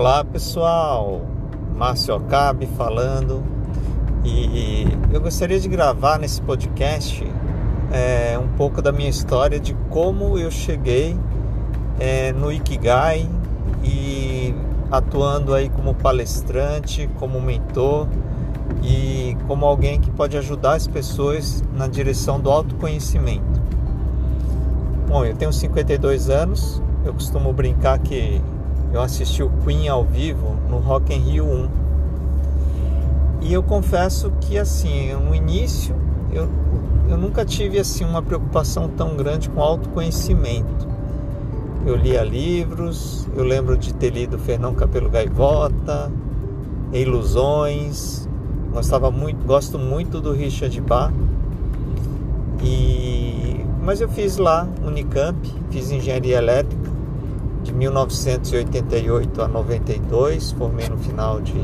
Olá pessoal, Márcio Acabe falando. E eu gostaria de gravar nesse podcast é, um pouco da minha história de como eu cheguei é, no Ikigai e atuando aí como palestrante, como mentor e como alguém que pode ajudar as pessoas na direção do autoconhecimento. Bom, eu tenho 52 anos, eu costumo brincar que eu assisti o Queen ao vivo no Rock in Rio 1. E eu confesso que assim, no início eu, eu nunca tive assim uma preocupação tão grande com autoconhecimento. Eu lia livros, eu lembro de ter lido Fernão Capelo Gaivota, Ilusões, gostava muito, gosto muito do Richard Bach. E mas eu fiz lá Unicamp, fiz engenharia elétrica de 1988 a 92, formei no final de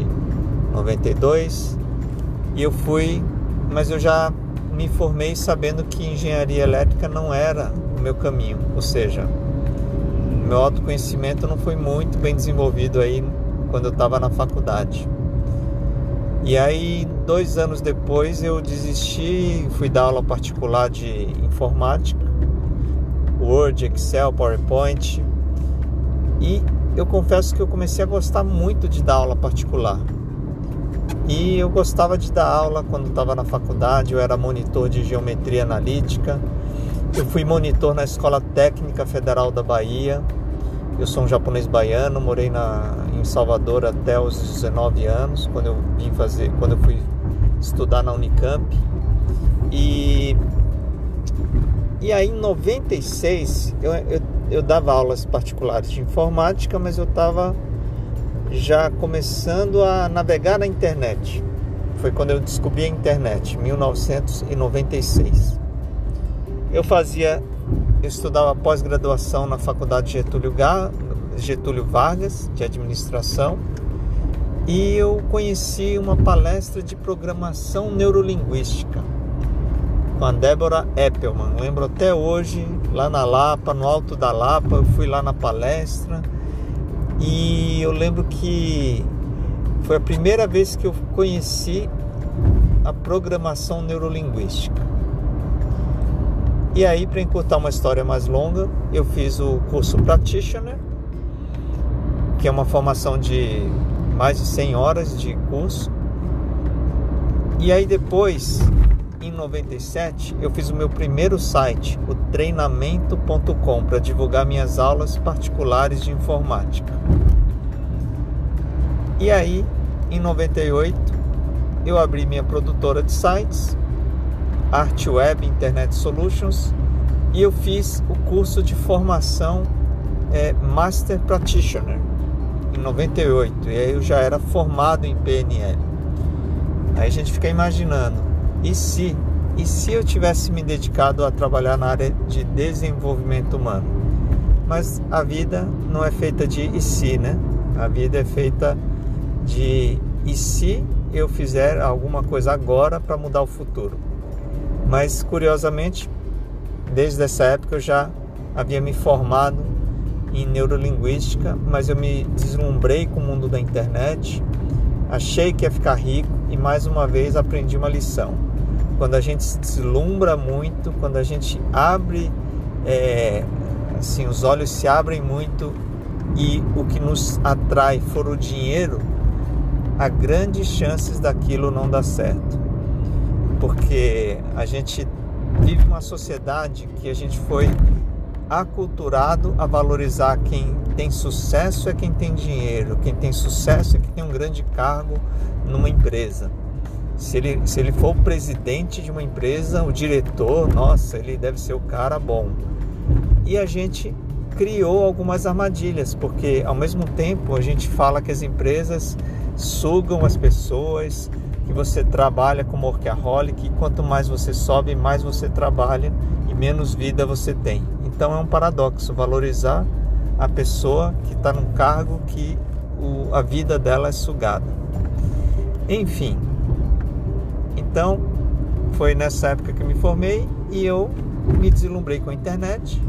92 e eu fui, mas eu já me formei sabendo que engenharia elétrica não era o meu caminho, ou seja, meu autoconhecimento não foi muito bem desenvolvido aí quando eu estava na faculdade. E aí, dois anos depois, eu desisti, fui dar aula particular de informática, Word, Excel, PowerPoint, e eu confesso que eu comecei a gostar muito de dar aula particular. E eu gostava de dar aula quando estava na faculdade, eu era monitor de geometria analítica. Eu fui monitor na Escola Técnica Federal da Bahia. Eu sou um japonês baiano, morei na, em Salvador até os 19 anos, quando eu vim fazer, quando eu fui estudar na Unicamp. E e aí em 96 eu, eu eu dava aulas particulares de informática, mas eu estava já começando a navegar na internet. Foi quando eu descobri a internet, 1996. Eu fazia, eu estudava pós-graduação na Faculdade Getúlio, Getúlio Vargas de administração e eu conheci uma palestra de programação neurolinguística com a Débora Eppelman. Lembro até hoje, lá na Lapa, no alto da Lapa, eu fui lá na palestra e eu lembro que foi a primeira vez que eu conheci a programação neurolinguística. E aí, para encurtar uma história mais longa, eu fiz o curso Practitioner, que é uma formação de mais de 100 horas de curso. E aí depois em 97 eu fiz o meu primeiro site, o treinamento.com, para divulgar minhas aulas particulares de informática. E aí, em 98, eu abri minha produtora de sites, Art Web Internet Solutions, e eu fiz o curso de formação é, Master Practitioner em 98. E aí eu já era formado em PNL. Aí a gente fica imaginando e se? E se eu tivesse me dedicado a trabalhar na área de desenvolvimento humano? Mas a vida não é feita de e se, né? A vida é feita de e se eu fizer alguma coisa agora para mudar o futuro. Mas curiosamente, desde essa época eu já havia me formado em neurolinguística, mas eu me deslumbrei com o mundo da internet, achei que ia ficar rico e mais uma vez aprendi uma lição quando a gente se deslumbra muito, quando a gente abre, é, assim, os olhos se abrem muito e o que nos atrai for o dinheiro, há grandes chances daquilo não dar certo. Porque a gente vive uma sociedade que a gente foi aculturado a valorizar quem tem sucesso é quem tem dinheiro, quem tem sucesso é quem tem um grande cargo numa empresa. Se ele, se ele for o presidente de uma empresa, o diretor, nossa, ele deve ser o cara bom. E a gente criou algumas armadilhas, porque ao mesmo tempo a gente fala que as empresas sugam as pessoas, que você trabalha como workaholic, e quanto mais você sobe, mais você trabalha e menos vida você tem. Então é um paradoxo valorizar a pessoa que está num cargo que o, a vida dela é sugada. Enfim, então, foi nessa época que eu me formei e eu me deslumbrei com a internet.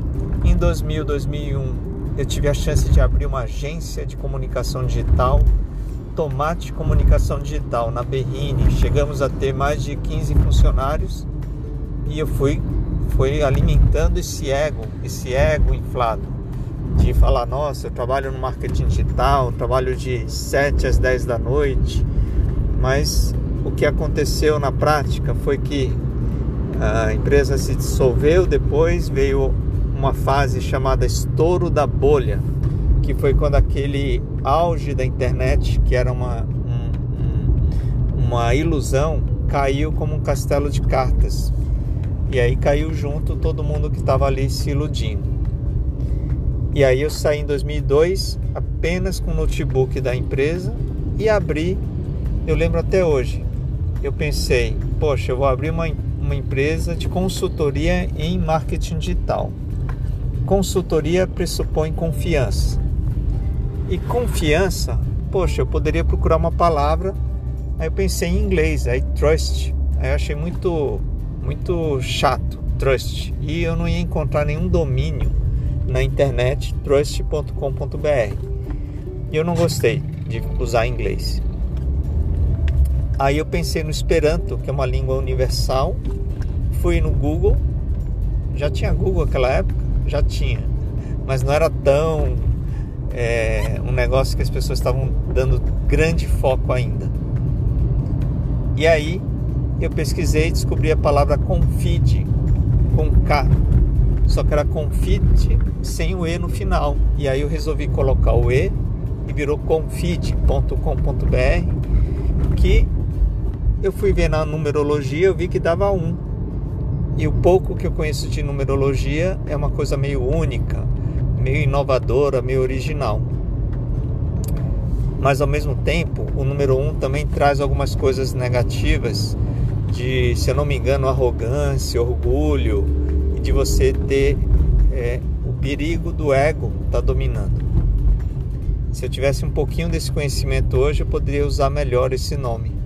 Em 2000, 2001, eu tive a chance de abrir uma agência de comunicação digital, Tomate Comunicação Digital, na Berrine. Chegamos a ter mais de 15 funcionários e eu fui, fui alimentando esse ego, esse ego inflado de falar, nossa, eu trabalho no marketing digital, trabalho de 7 às 10 da noite, mas o que aconteceu na prática foi que a empresa se dissolveu, depois veio uma fase chamada estouro da bolha, que foi quando aquele auge da internet, que era uma, um, uma ilusão, caiu como um castelo de cartas. E aí caiu junto todo mundo que estava ali se iludindo. E aí eu saí em 2002 apenas com o notebook da empresa e abri, eu lembro até hoje, eu pensei, poxa, eu vou abrir uma, uma empresa de consultoria em marketing digital. Consultoria pressupõe confiança. E confiança, poxa, eu poderia procurar uma palavra. Aí eu pensei em inglês, aí trust. Aí eu achei muito, muito chato, trust. E eu não ia encontrar nenhum domínio na internet, trust.com.br. E eu não gostei de usar inglês. Aí eu pensei no Esperanto, que é uma língua universal. Fui no Google. Já tinha Google naquela época? Já tinha. Mas não era tão é, um negócio que as pessoas estavam dando grande foco ainda. E aí eu pesquisei e descobri a palavra confide com K. Só que era confide sem o E no final. E aí eu resolvi colocar o E e virou confide.com.br que eu fui ver na numerologia, eu vi que dava um. E o pouco que eu conheço de numerologia é uma coisa meio única, meio inovadora, meio original. Mas ao mesmo tempo, o número um também traz algumas coisas negativas de, se eu não me engano, arrogância, orgulho e de você ter é, o perigo do ego tá dominando. Se eu tivesse um pouquinho desse conhecimento hoje, eu poderia usar melhor esse nome.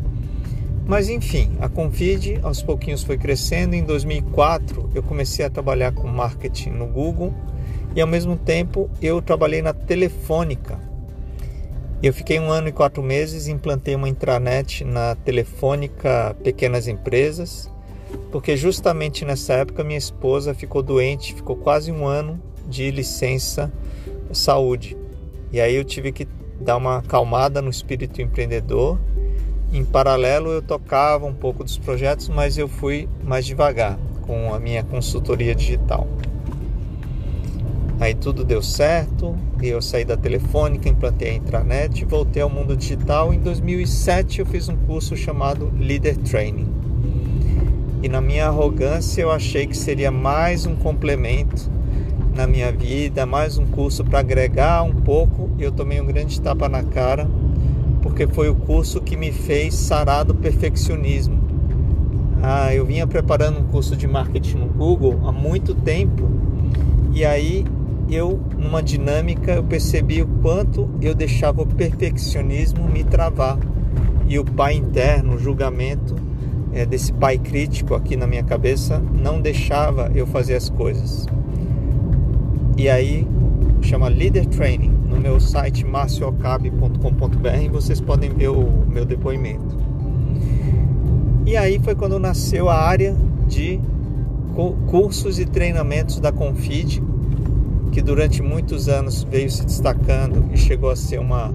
Mas enfim, a Confide aos pouquinhos foi crescendo. Em 2004 eu comecei a trabalhar com marketing no Google e ao mesmo tempo eu trabalhei na Telefônica. Eu fiquei um ano e quatro meses, implantei uma intranet na Telefônica Pequenas Empresas, porque justamente nessa época minha esposa ficou doente, ficou quase um ano de licença saúde. E aí eu tive que dar uma acalmada no espírito empreendedor em paralelo, eu tocava um pouco dos projetos, mas eu fui mais devagar com a minha consultoria digital. Aí tudo deu certo, e eu saí da telefônica, implantei a intranet, voltei ao mundo digital. Em 2007 eu fiz um curso chamado Leader Training. E na minha arrogância eu achei que seria mais um complemento na minha vida, mais um curso para agregar um pouco. E eu tomei um grande tapa na cara porque foi o curso que me fez sarar do perfeccionismo. Ah, eu vinha preparando um curso de marketing no Google há muito tempo e aí eu, numa dinâmica, eu percebi o quanto eu deixava o perfeccionismo me travar e o pai interno, o julgamento é, desse pai crítico aqui na minha cabeça não deixava eu fazer as coisas. E aí chama Leader Training no meu site marciocabe.com.br vocês podem ver o meu depoimento. E aí foi quando nasceu a área de cursos e treinamentos da Confid, que durante muitos anos veio se destacando e chegou a ser uma,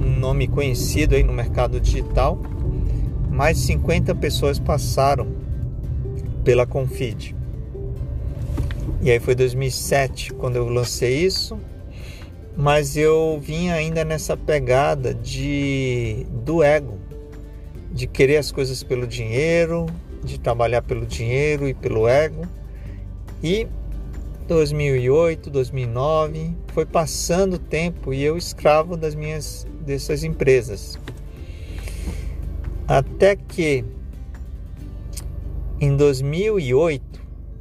um nome conhecido aí no mercado digital. Mais de 50 pessoas passaram pela Confid. E aí foi 2007 quando eu lancei isso mas eu vim ainda nessa pegada de do ego, de querer as coisas pelo dinheiro, de trabalhar pelo dinheiro e pelo ego. E 2008, 2009, foi passando o tempo e eu escravo das minhas dessas empresas. Até que em 2008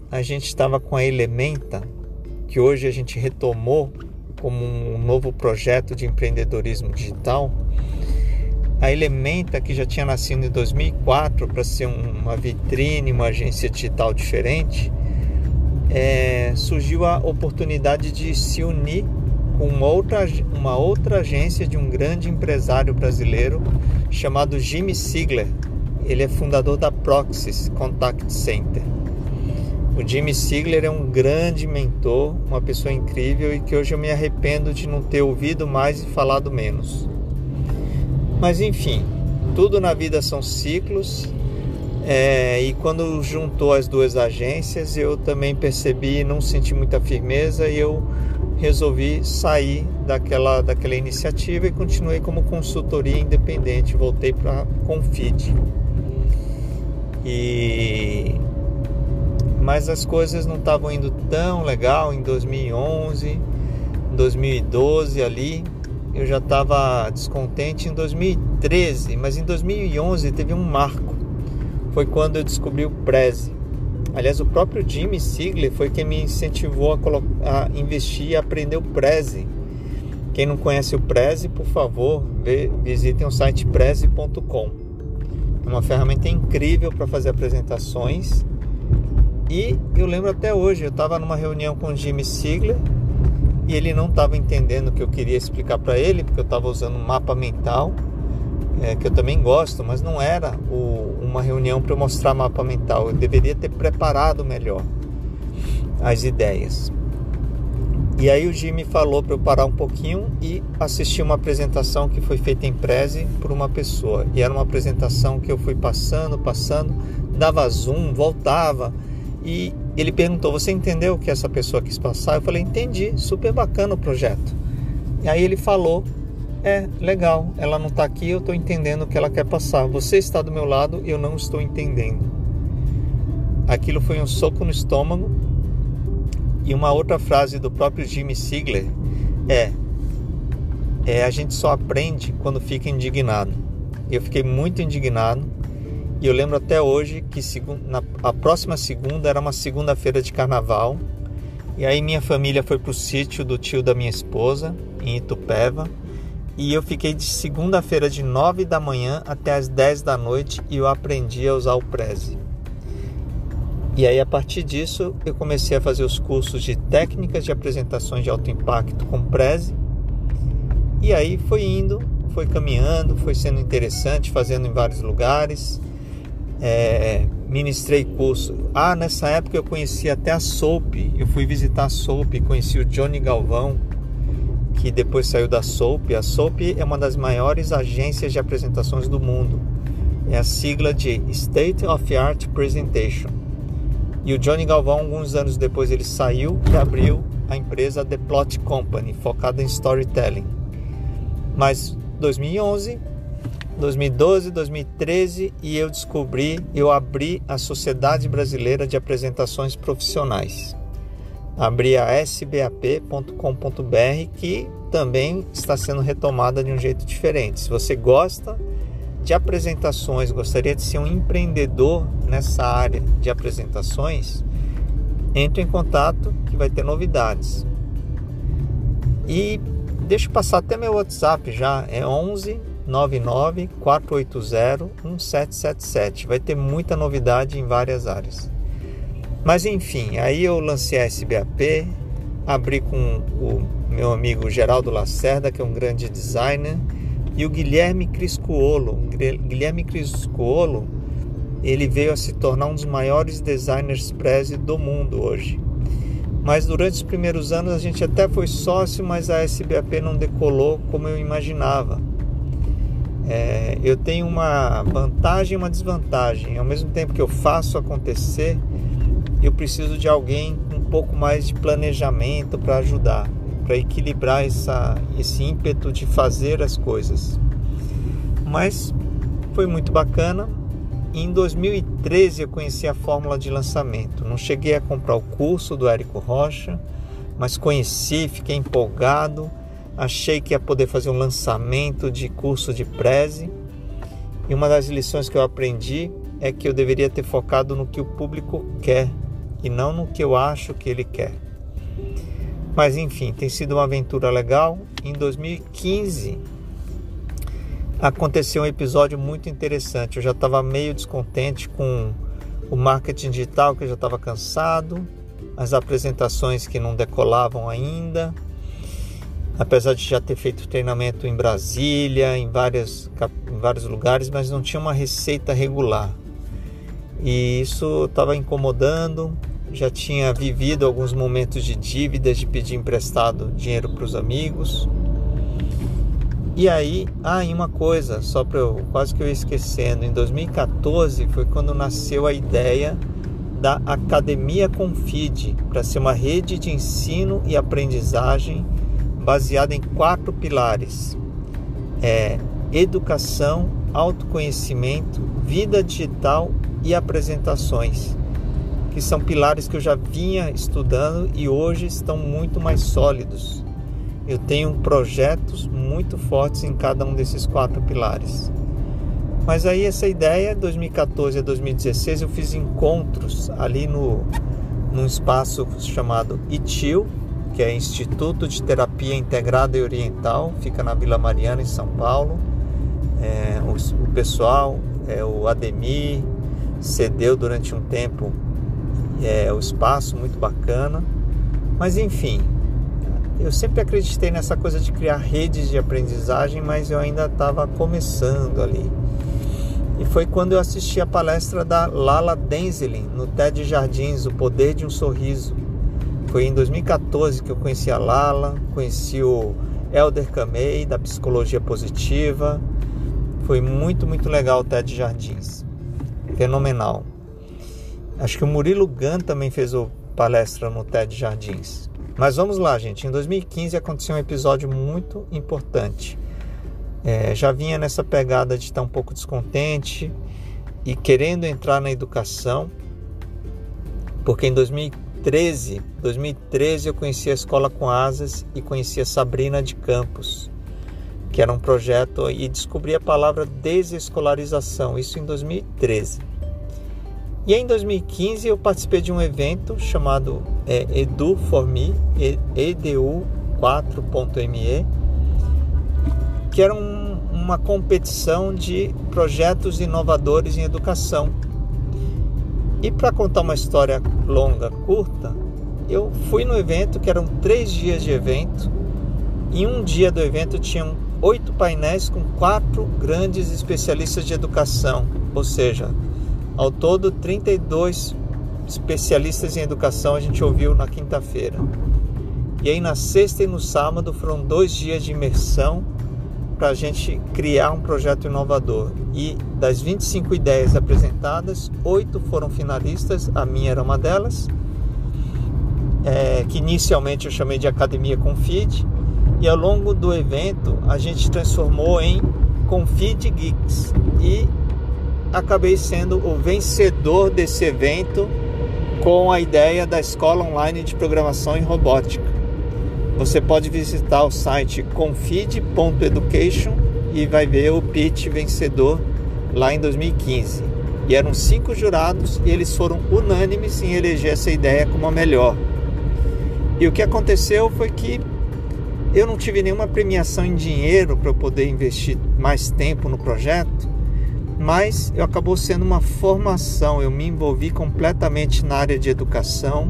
a gente estava com a Elementa, que hoje a gente retomou como um novo projeto de empreendedorismo digital. A Elementa, que já tinha nascido em 2004 para ser uma vitrine, uma agência digital diferente, é, surgiu a oportunidade de se unir com uma outra, uma outra agência de um grande empresário brasileiro chamado Jimmy Sigler. Ele é fundador da Proxys Contact Center. O Jimmy Sigler é um grande mentor, uma pessoa incrível e que hoje eu me arrependo de não ter ouvido mais e falado menos. Mas enfim, tudo na vida são ciclos. É, e quando juntou as duas agências, eu também percebi, não senti muita firmeza e eu resolvi sair daquela, daquela iniciativa e continuei como consultoria independente. Voltei para Confid. E mas as coisas não estavam indo tão legal em 2011, 2012 ali eu já estava descontente em 2013, mas em 2011 teve um marco. Foi quando eu descobri o Prezi. Aliás, o próprio Jimmy Sigler foi quem me incentivou a, a investir e aprender o Prezi. Quem não conhece o Prezi, por favor, visitem o site prezi.com. É uma ferramenta incrível para fazer apresentações. E eu lembro até hoje, eu estava numa reunião com o Jimmy Sigler e ele não estava entendendo o que eu queria explicar para ele, porque eu estava usando um mapa mental, é, que eu também gosto, mas não era o, uma reunião para eu mostrar mapa mental. Eu deveria ter preparado melhor as ideias. E aí o Jimmy falou para eu parar um pouquinho e assistir uma apresentação que foi feita em Prezi por uma pessoa. E era uma apresentação que eu fui passando, passando, dava zoom, voltava e ele perguntou: Você entendeu o que essa pessoa quis passar? Eu falei: Entendi, super bacana o projeto. E aí ele falou: É, legal, ela não está aqui, eu estou entendendo o que ela quer passar. Você está do meu lado, eu não estou entendendo. Aquilo foi um soco no estômago. E uma outra frase do próprio Jimmy Sigler é: é a gente só aprende quando fica indignado. Eu fiquei muito indignado e eu lembro até hoje que na, a próxima segunda era uma segunda-feira de carnaval. E aí minha família foi pro sítio do tio da minha esposa, em Itupeva. E eu fiquei de segunda-feira de 9 da manhã até as 10 da noite e eu aprendi a usar o Prezi. E aí a partir disso eu comecei a fazer os cursos de técnicas de apresentações de alto impacto com Prezi. E aí foi indo, foi caminhando, foi sendo interessante, fazendo em vários lugares é, ministrei curso. Ah, nessa época eu conheci até a Soap. Eu fui visitar a Soap, conheci o Johnny Galvão, que depois saiu da Soap. A Soap é uma das maiores agências de apresentações do mundo. É a sigla de State of Art Presentation. E o Johnny Galvão, alguns anos depois, ele saiu e abriu a empresa The Plot Company, focada em storytelling. Mas 2011 2012, 2013 e eu descobri, eu abri a Sociedade Brasileira de Apresentações Profissionais. Abri a sbap.com.br que também está sendo retomada de um jeito diferente. Se você gosta de apresentações, gostaria de ser um empreendedor nessa área de apresentações, entre em contato que vai ter novidades. E deixa eu passar até meu WhatsApp já, é 11 99 480 1777. Vai ter muita novidade em várias áreas. Mas enfim, aí eu lancei a SBAP, abri com o meu amigo Geraldo Lacerda, que é um grande designer, e o Guilherme Criscuolo. Guilherme Criscuolo, ele veio a se tornar um dos maiores designers Prezi do mundo hoje. Mas durante os primeiros anos a gente até foi sócio, mas a SBAP não decolou como eu imaginava é, eu tenho uma vantagem e uma desvantagem. Ao mesmo tempo que eu faço acontecer, eu preciso de alguém com um pouco mais de planejamento para ajudar, para equilibrar essa, esse ímpeto de fazer as coisas. Mas foi muito bacana. Em 2013 eu conheci a fórmula de lançamento. Não cheguei a comprar o curso do Érico Rocha, mas conheci, fiquei empolgado achei que ia poder fazer um lançamento de curso de Prezi. E uma das lições que eu aprendi é que eu deveria ter focado no que o público quer e não no que eu acho que ele quer. Mas enfim, tem sido uma aventura legal. Em 2015 aconteceu um episódio muito interessante. Eu já estava meio descontente com o marketing digital, que eu já estava cansado, as apresentações que não decolavam ainda apesar de já ter feito treinamento em Brasília, em, várias, em vários lugares, mas não tinha uma receita regular. E isso estava incomodando. Já tinha vivido alguns momentos de dívidas, de pedir emprestado dinheiro para os amigos. E aí, ah, e uma coisa, só para eu quase que eu ia esquecendo, em 2014 foi quando nasceu a ideia da Academia Confide, para ser uma rede de ensino e aprendizagem baseada em quatro pilares: é, educação, autoconhecimento, vida digital e apresentações, que são pilares que eu já vinha estudando e hoje estão muito mais sólidos. Eu tenho projetos muito fortes em cada um desses quatro pilares. Mas aí essa ideia, 2014 a 2016, eu fiz encontros ali no num espaço chamado ITIL, que é Instituto de Terapia Integrada e Oriental, fica na Vila Mariana, em São Paulo. É, o, o, pessoal, é, o Ademir, cedeu durante um tempo é, o espaço, muito bacana. Mas enfim, eu sempre acreditei nessa coisa de criar redes de aprendizagem, mas eu ainda estava começando ali. E foi quando eu assisti a palestra da Lala Denzelin no TED Jardins, O Poder de um Sorriso. Foi em 2014 que eu conheci a Lala, conheci o Elder Kamei da Psicologia Positiva. Foi muito, muito legal o TED Jardins. Fenomenal. Acho que o Murilo Gun também fez o palestra no TED Jardins. Mas vamos lá, gente. Em 2015 aconteceu um episódio muito importante. É, já vinha nessa pegada de estar um pouco descontente e querendo entrar na educação, porque em 2015 2013, 2013 eu conheci a Escola com Asas e conheci a Sabrina de Campos, que era um projeto e descobri a palavra desescolarização, isso em 2013. E em 2015 eu participei de um evento chamado é, Edu for Me, edu4.me, que era um, uma competição de projetos inovadores em educação e para contar uma história longa, curta, eu fui no evento que eram três dias de evento. Em um dia do evento tinham oito painéis com quatro grandes especialistas de educação, ou seja, ao todo 32 especialistas em educação a gente ouviu na quinta-feira. E aí na sexta e no sábado foram dois dias de imersão para a gente criar um projeto inovador. E das 25 ideias apresentadas, oito foram finalistas, a minha era uma delas, é, que inicialmente eu chamei de Academia Confid, e ao longo do evento a gente transformou em Confid Geeks e acabei sendo o vencedor desse evento com a ideia da Escola Online de Programação em Robótica. Você pode visitar o site confid.education e vai ver o pitch vencedor lá em 2015. E eram cinco jurados e eles foram unânimes em eleger essa ideia como a melhor. E o que aconteceu foi que eu não tive nenhuma premiação em dinheiro para eu poder investir mais tempo no projeto, mas eu acabou sendo uma formação. Eu me envolvi completamente na área de educação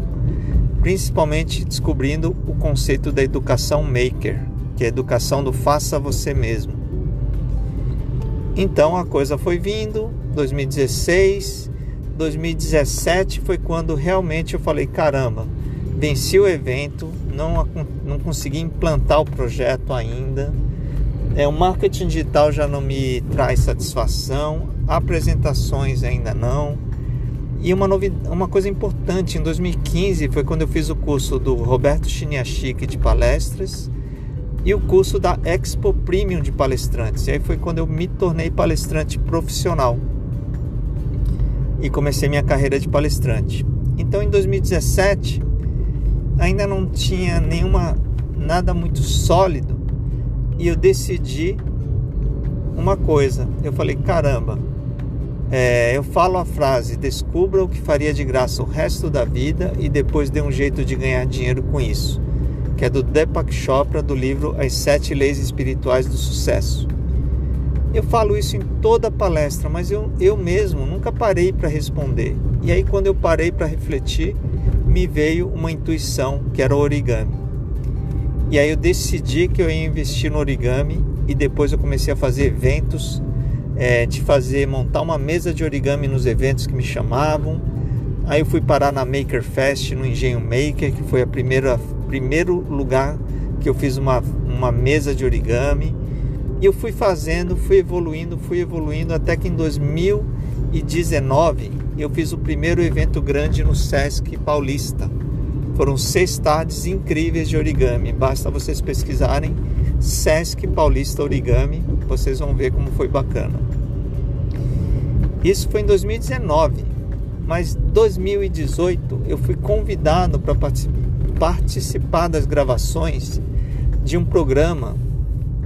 principalmente descobrindo o conceito da educação maker, que é a educação do faça você mesmo. Então a coisa foi vindo, 2016, 2017 foi quando realmente eu falei: caramba, venci o evento, não, não consegui implantar o projeto ainda. É, o marketing digital já não me traz satisfação, apresentações ainda não. E uma, novidade, uma coisa importante, em 2015 foi quando eu fiz o curso do Roberto Chiniachik de palestras e o curso da Expo Premium de palestrantes. E aí foi quando eu me tornei palestrante profissional e comecei minha carreira de palestrante. Então em 2017 ainda não tinha nenhuma nada muito sólido e eu decidi uma coisa. Eu falei, caramba, é, eu falo a frase: descubra o que faria de graça o resto da vida e depois dê um jeito de ganhar dinheiro com isso, que é do Deepak Chopra, do livro As Sete Leis Espirituais do Sucesso. Eu falo isso em toda palestra, mas eu, eu mesmo nunca parei para responder. E aí, quando eu parei para refletir, me veio uma intuição que era o origami. E aí eu decidi que eu ia investir no origami e depois eu comecei a fazer eventos, é, de fazer, montar uma mesa de origami nos eventos que me chamavam. Aí eu fui parar na Maker Fest, no Engenho Maker, que foi a primeira primeiro lugar que eu fiz uma, uma mesa de origami. E eu fui fazendo, fui evoluindo, fui evoluindo até que em 2019 eu fiz o primeiro evento grande no Sesc Paulista. Foram seis tardes incríveis de origami. Basta vocês pesquisarem Sesc Paulista Origami, vocês vão ver como foi bacana. Isso foi em 2019, mas 2018 eu fui convidado para participar das gravações de um programa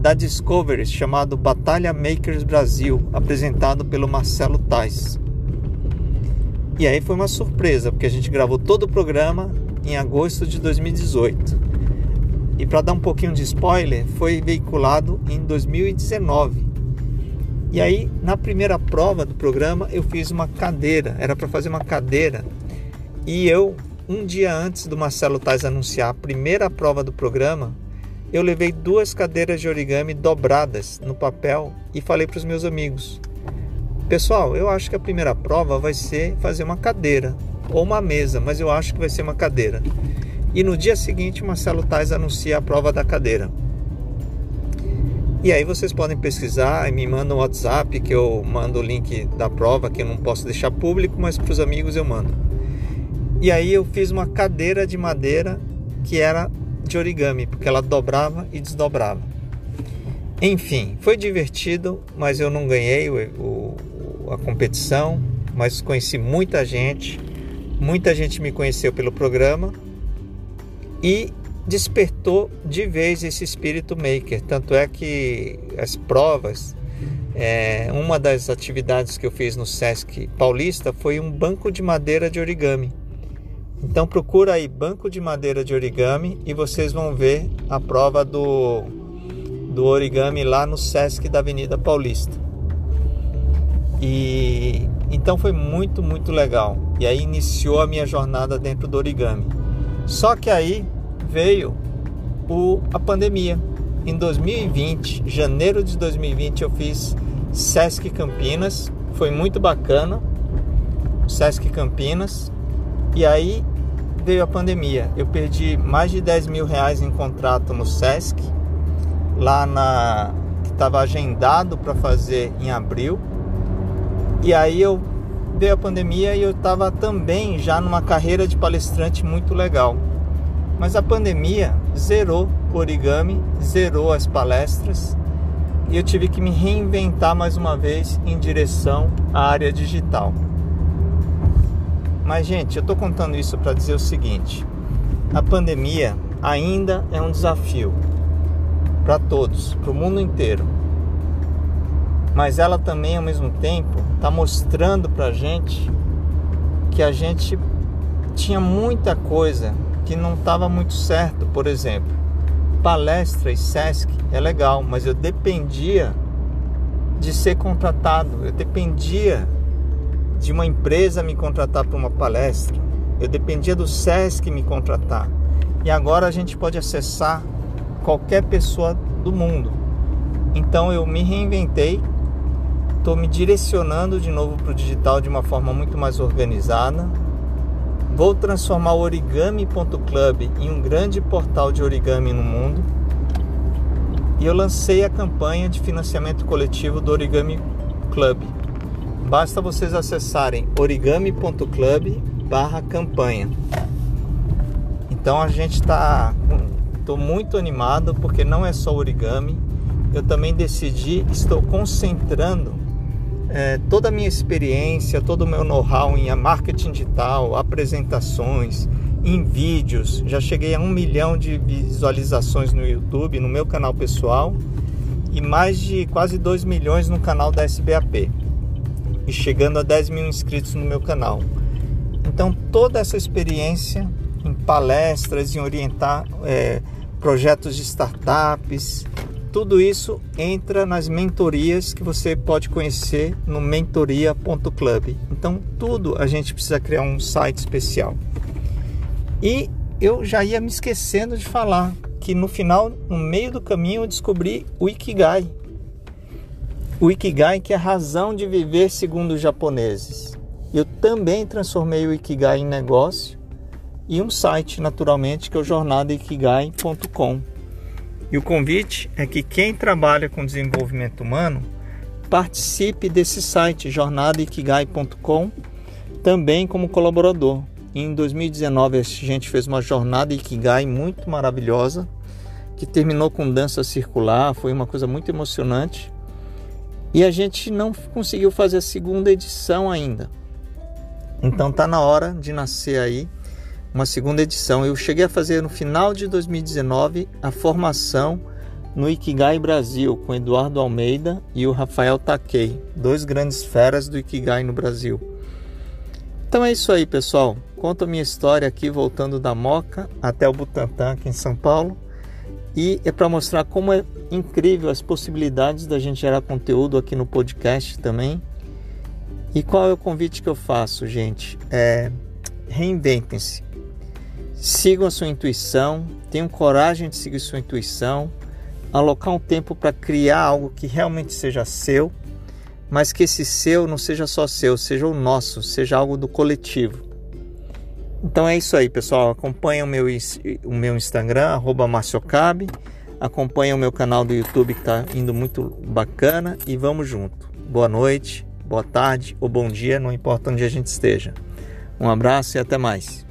da Discovery chamado Batalha Makers Brasil, apresentado pelo Marcelo Tais. E aí foi uma surpresa, porque a gente gravou todo o programa em agosto de 2018. E para dar um pouquinho de spoiler, foi veiculado em 2019. E aí, na primeira prova do programa, eu fiz uma cadeira, era para fazer uma cadeira. E eu, um dia antes do Marcelo Tais anunciar a primeira prova do programa, eu levei duas cadeiras de origami dobradas no papel e falei para os meus amigos: Pessoal, eu acho que a primeira prova vai ser fazer uma cadeira ou uma mesa, mas eu acho que vai ser uma cadeira. E no dia seguinte, Marcelo Tais anuncia a prova da cadeira. E aí vocês podem pesquisar e me mandam um WhatsApp que eu mando o link da prova, que eu não posso deixar público, mas para os amigos eu mando. E aí eu fiz uma cadeira de madeira que era de origami, porque ela dobrava e desdobrava. Enfim, foi divertido, mas eu não ganhei o, o, a competição, mas conheci muita gente, muita gente me conheceu pelo programa e despertou de vez esse espírito maker. Tanto é que as provas, é, uma das atividades que eu fiz no Sesc Paulista foi um banco de madeira de origami. Então procura aí banco de madeira de origami e vocês vão ver a prova do, do origami lá no Sesc da Avenida Paulista. E então foi muito, muito legal. E aí iniciou a minha jornada dentro do origami. Só que aí veio o, a pandemia. Em 2020, janeiro de 2020, eu fiz Sesc Campinas, foi muito bacana. Sesc Campinas, e aí veio a pandemia. Eu perdi mais de 10 mil reais em contrato no Sesc, lá na que estava agendado para fazer em abril. E aí eu veio a pandemia e eu estava também já numa carreira de palestrante muito legal. Mas a pandemia zerou o origami, zerou as palestras e eu tive que me reinventar mais uma vez em direção à área digital. Mas, gente, eu estou contando isso para dizer o seguinte: a pandemia ainda é um desafio para todos, para o mundo inteiro. Mas ela também, ao mesmo tempo, está mostrando para a gente que a gente tinha muita coisa que não estava muito certo. Por exemplo, palestra e SESC é legal, mas eu dependia de ser contratado, eu dependia de uma empresa me contratar para uma palestra, eu dependia do SESC me contratar. E agora a gente pode acessar qualquer pessoa do mundo. Então eu me reinventei, estou me direcionando de novo para o digital de uma forma muito mais organizada. Vou transformar o origami.club em um grande portal de origami no mundo. E eu lancei a campanha de financiamento coletivo do Origami Club Basta vocês acessarem origami.club barra campanha. Então a gente está estou muito animado porque não é só origami. Eu também decidi, estou concentrando é, toda a minha experiência, todo o meu know-how em marketing digital, apresentações, em vídeos. Já cheguei a um milhão de visualizações no YouTube, no meu canal pessoal, e mais de quase 2 milhões no canal da SBAP e chegando a 10 mil inscritos no meu canal. Então, toda essa experiência em palestras, em orientar é, projetos de startups, tudo isso entra nas mentorias que você pode conhecer no mentoria.club. Então, tudo a gente precisa criar um site especial. E eu já ia me esquecendo de falar que no final, no meio do caminho, eu descobri o Ikigai. O Ikigai que é a razão de viver segundo os japoneses. Eu também transformei o Ikigai em negócio e um site, naturalmente, que é o jornadaikigai.com. E o convite é que quem trabalha com desenvolvimento humano participe desse site jornadaikigai.com também como colaborador. Em 2019 a gente fez uma jornada Ikigai muito maravilhosa que terminou com dança circular, foi uma coisa muito emocionante. E a gente não conseguiu fazer a segunda edição ainda. Então tá na hora de nascer aí uma segunda edição. Eu cheguei a fazer no final de 2019 a formação no Ikigai Brasil com Eduardo Almeida e o Rafael Takei, dois grandes feras do Ikigai no Brasil. Então é isso aí, pessoal. Conto a minha história aqui voltando da Moca até o Butantã aqui em São Paulo. E é para mostrar como é incrível as possibilidades da gente gerar conteúdo aqui no podcast também. E qual é o convite que eu faço, gente? É reinventem-se. Sigam a sua intuição, tenham coragem de seguir sua intuição, alocar um tempo para criar algo que realmente seja seu, mas que esse seu não seja só seu, seja o nosso, seja algo do coletivo. Então é isso aí, pessoal. Acompanhe o meu, o meu Instagram, arroba Marciocabe. Acompanhe o meu canal do YouTube que está indo muito bacana e vamos junto. Boa noite, boa tarde ou bom dia, não importa onde a gente esteja. Um abraço e até mais.